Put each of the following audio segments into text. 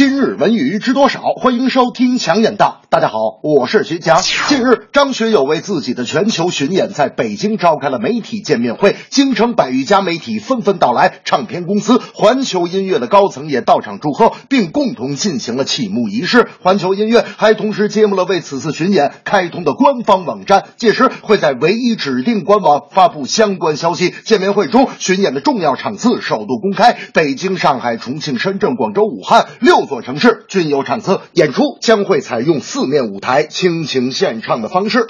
今日文娱知多少？欢迎收听强眼道。大家好，我是徐强。近日，张学友为自己的全球巡演在北京召开了媒体见面会，京城百余家媒体纷纷到来，唱片公司环球音乐的高层也到场祝贺，并共同进行了启幕仪式。环球音乐还同时揭幕了为此次巡演开通的官方网站，届时会在唯一指定官网发布相关消息。见面会中，巡演的重要场次首度公开，北京、上海、重庆、深圳、广州、武汉六座城市均有场次，演出将会采用四面舞台倾情献唱的方式。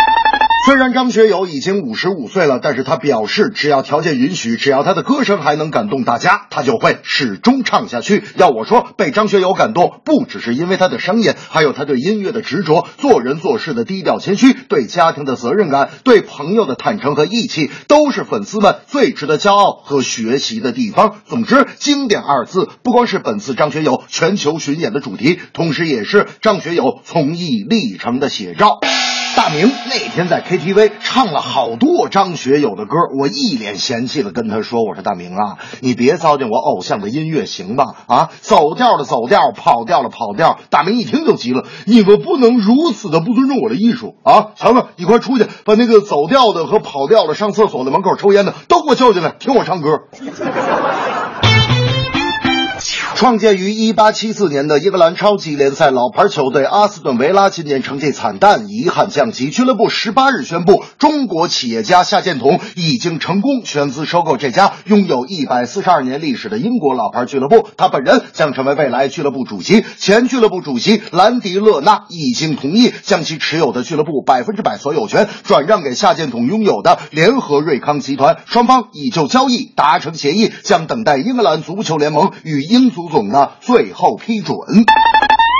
虽然张学友已经五十五岁了，但是他表示，只要条件允许，只要他的歌声还能感动大家，他就会始终唱下去。要我说，被张学友感动，不只是因为他的声音，还有他对音乐的执着，做人做事的低调谦虚，对家庭的责任感，对朋友的坦诚和义气，都是粉丝们最值得骄傲和学习的地方。总之，经典二字不光是本次张学友全球巡演的主题，同时也是张学友从艺历程的写照。大明那天在 KTV 唱了好多张学友的歌，我一脸嫌弃的跟他说：“我说大明啊，你别糟践我偶像的音乐行吧？啊，走调的走调，跑调的跑调。”大明一听就急了：“你们不能如此的不尊重我的艺术啊！强子，你快出去，把那个走调的和跑调的、上厕所的、门口抽烟的都给我叫进来，听我唱歌。”创建于一八七四年的英格兰超级联赛老牌球队阿斯顿维拉今年成绩惨淡，遗憾降级。俱乐部十八日宣布，中国企业家夏建统已经成功全资收购这家拥有一百四十二年历史的英国老牌俱乐部，他本人将成为未来俱乐部主席。前俱乐部主席兰迪勒纳已经同意将其持有的俱乐部百分之百所有权转让给夏建统拥有的联合瑞康集团，双方已就交易达成协议，将等待英格兰足球联盟与英足。总的最后批准。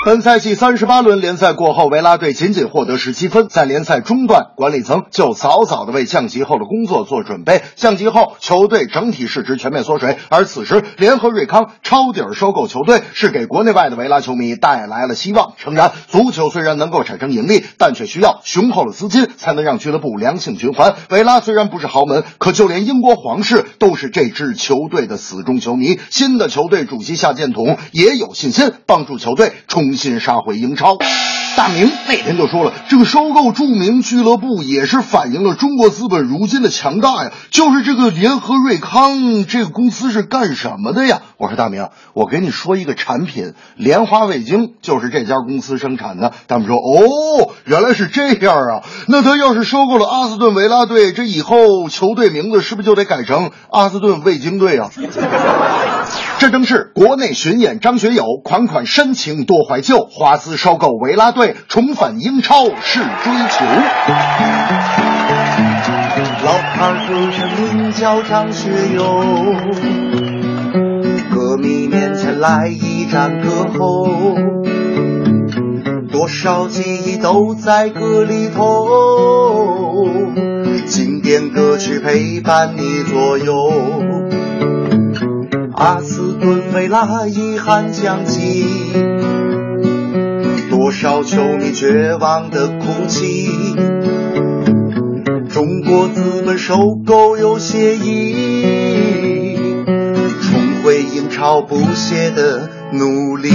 本赛季三十八轮联赛过后，维拉队仅仅获得十七分。在联赛中段，管理层就早早的为降级后的工作做准备。降级后，球队整体市值全面缩水。而此时，联合瑞康抄底儿收购球队，是给国内外的维拉球迷带来了希望。诚然，足球虽然能够产生盈利，但却需要雄厚的资金才能让俱乐部良性循环。维拉虽然不是豪门，可就连英国皇室都是这支球队的死忠球迷。新的球队主席夏建统也有信心帮助球队冲。重新杀回英超，大明那天就说了，这个收购著名俱乐部也是反映了中国资本如今的强大呀。就是这个联合瑞康这个公司是干什么的呀？我说大明，我给你说一个产品，莲花味精就是这家公司生产的。他们说哦，原来是这样啊。那他要是收购了阿斯顿维拉队，这以后球队名字是不是就得改成阿斯顿味精队啊？这正是国内巡演，张学友款款深情多怀旧，花资收购维拉队，重返英超是追求。老牌歌手名叫张学友，歌迷面前来一展歌喉，多少记忆都在歌里头，经典歌曲陪伴你左右。阿斯顿维拉遗憾降级，多少球迷绝望的哭泣。中国资本收购有协议，重回英超不懈的努力。